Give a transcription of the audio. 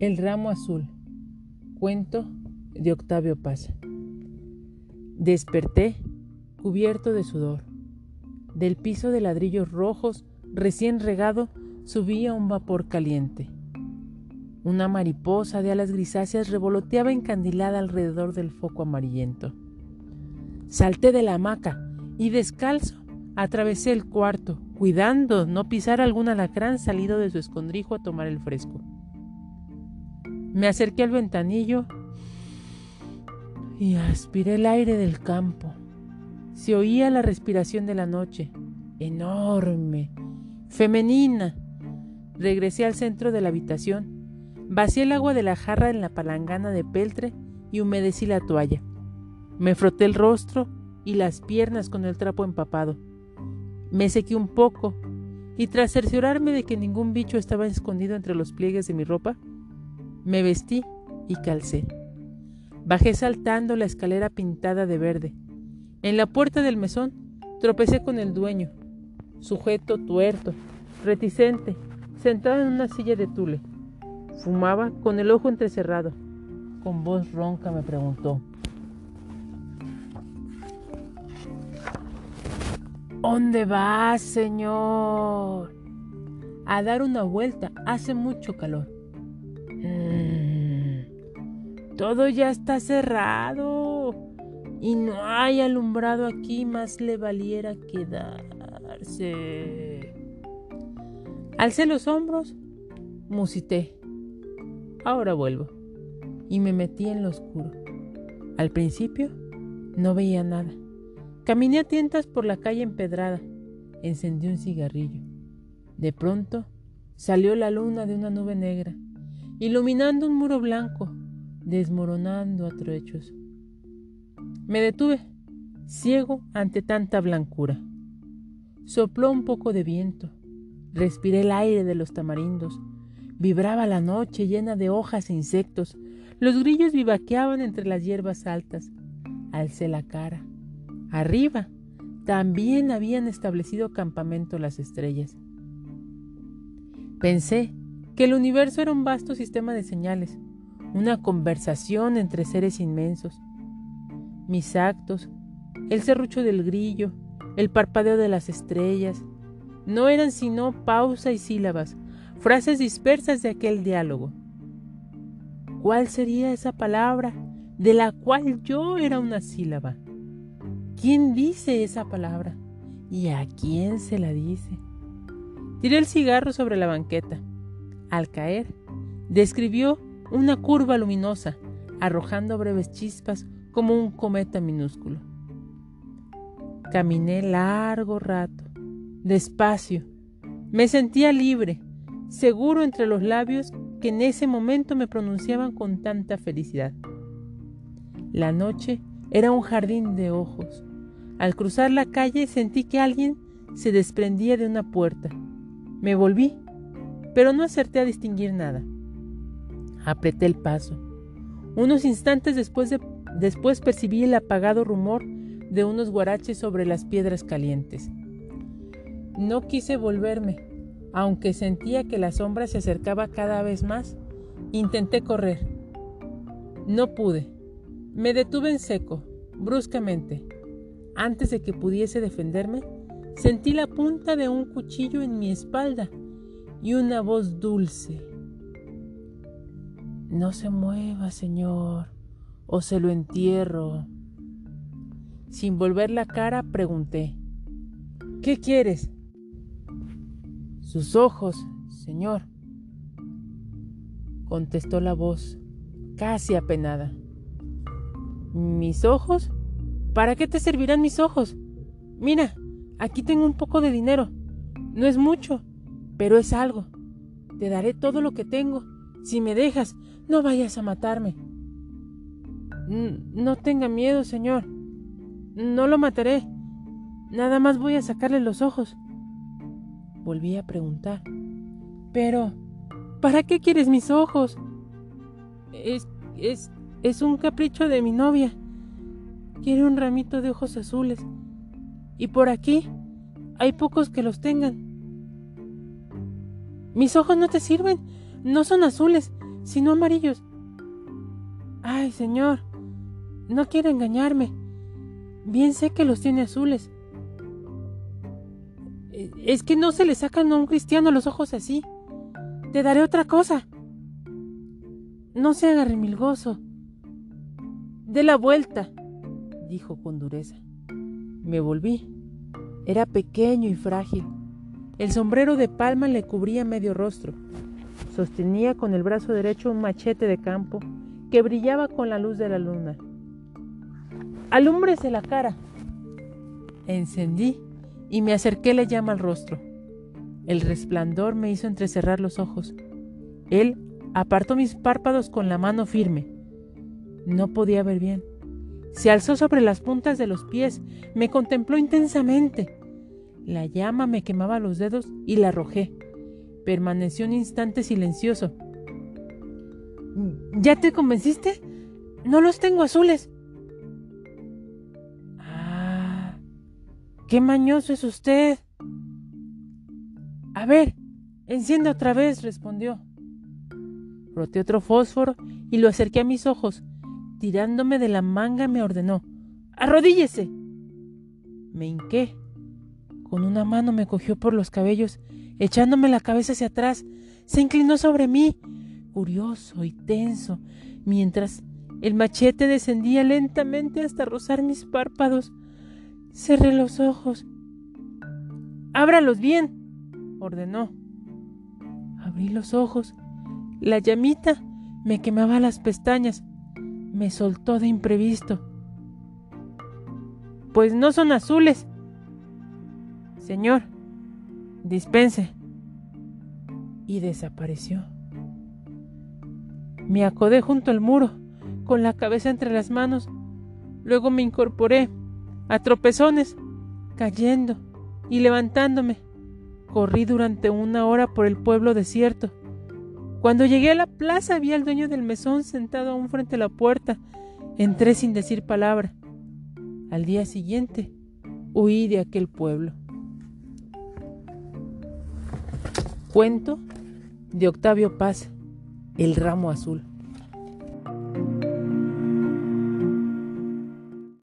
El ramo azul. Cuento de Octavio Paz. Desperté cubierto de sudor. Del piso de ladrillos rojos recién regado subía un vapor caliente. Una mariposa de alas grisáceas revoloteaba encandilada alrededor del foco amarillento. Salté de la hamaca y descalzo atravesé el cuarto, cuidando no pisar algún alacrán salido de su escondrijo a tomar el fresco. Me acerqué al ventanillo y aspiré el aire del campo. Se oía la respiración de la noche, enorme, femenina. Regresé al centro de la habitación, vacié el agua de la jarra en la palangana de peltre y humedecí la toalla. Me froté el rostro y las piernas con el trapo empapado. Me sequé un poco y tras cerciorarme de que ningún bicho estaba escondido entre los pliegues de mi ropa, me vestí y calcé. Bajé saltando la escalera pintada de verde. En la puerta del mesón tropecé con el dueño, sujeto tuerto, reticente, sentado en una silla de tule. Fumaba con el ojo entrecerrado. Con voz ronca me preguntó. ¿Dónde vas, señor? A dar una vuelta. Hace mucho calor. Todo ya está cerrado y no hay alumbrado aquí, más le valiera quedarse. Alcé los hombros, musité. Ahora vuelvo. Y me metí en lo oscuro. Al principio no veía nada. Caminé a tientas por la calle empedrada. Encendí un cigarrillo. De pronto salió la luna de una nube negra iluminando un muro blanco, desmoronando a truechos. Me detuve, ciego ante tanta blancura. Sopló un poco de viento, respiré el aire de los tamarindos, vibraba la noche llena de hojas e insectos, los grillos vivaqueaban entre las hierbas altas. Alcé la cara. Arriba también habían establecido campamento las estrellas. Pensé que el universo era un vasto sistema de señales, una conversación entre seres inmensos. Mis actos, el serrucho del grillo, el parpadeo de las estrellas, no eran sino pausa y sílabas, frases dispersas de aquel diálogo. ¿Cuál sería esa palabra de la cual yo era una sílaba? ¿Quién dice esa palabra? ¿Y a quién se la dice? Tiré el cigarro sobre la banqueta. Al caer, describió una curva luminosa, arrojando breves chispas como un cometa minúsculo. Caminé largo rato, despacio. Me sentía libre, seguro entre los labios que en ese momento me pronunciaban con tanta felicidad. La noche era un jardín de ojos. Al cruzar la calle sentí que alguien se desprendía de una puerta. Me volví pero no acerté a distinguir nada. Apreté el paso. Unos instantes después, después percibí el apagado rumor de unos guaraches sobre las piedras calientes. No quise volverme, aunque sentía que la sombra se acercaba cada vez más. Intenté correr. No pude. Me detuve en seco, bruscamente. Antes de que pudiese defenderme, sentí la punta de un cuchillo en mi espalda y una voz dulce. No se mueva, señor, o se lo entierro. Sin volver la cara, pregunté, ¿qué quieres? Sus ojos, señor, contestó la voz, casi apenada. ¿Mis ojos? ¿Para qué te servirán mis ojos? Mira, aquí tengo un poco de dinero. No es mucho, pero es algo. Te daré todo lo que tengo. Si me dejas, no vayas a matarme. No tenga miedo, señor. No lo mataré. Nada más voy a sacarle los ojos. Volví a preguntar. Pero, ¿para qué quieres mis ojos? Es, es, es un capricho de mi novia. Quiere un ramito de ojos azules. Y por aquí hay pocos que los tengan. Mis ojos no te sirven, no son azules, sino amarillos. Ay, señor, no quiero engañarme. Bien sé que los tiene azules. Eh, es que no se le sacan a un cristiano los ojos así. Te daré otra cosa. No se haga remilgoso. De la vuelta, dijo con dureza. Me volví. Era pequeño y frágil. El sombrero de palma le cubría medio rostro. Sostenía con el brazo derecho un machete de campo que brillaba con la luz de la luna. Alúmbrese la cara. Encendí y me acerqué la llama al rostro. El resplandor me hizo entrecerrar los ojos. Él apartó mis párpados con la mano firme. No podía ver bien. Se alzó sobre las puntas de los pies, me contempló intensamente. La llama me quemaba los dedos y la arrojé. Permaneció un instante silencioso. ¿Ya te convenciste? No los tengo azules. Ah, qué mañoso es usted. A ver, enciende otra vez, respondió. Roté otro fósforo y lo acerqué a mis ojos. Tirándome de la manga me ordenó. Arrodíllese. Me hinqué. Con una mano me cogió por los cabellos, echándome la cabeza hacia atrás. Se inclinó sobre mí, curioso y tenso, mientras el machete descendía lentamente hasta rozar mis párpados. Cerré los ojos. Ábralos bien, ordenó. Abrí los ojos la llamita me quemaba las pestañas. Me soltó de imprevisto. Pues no son azules. Señor, dispense. Y desapareció. Me acodé junto al muro, con la cabeza entre las manos. Luego me incorporé, a tropezones, cayendo y levantándome. Corrí durante una hora por el pueblo desierto. Cuando llegué a la plaza vi al dueño del mesón sentado aún frente a la puerta. Entré sin decir palabra. Al día siguiente huí de aquel pueblo. Cuento de Octavio Paz, El ramo azul.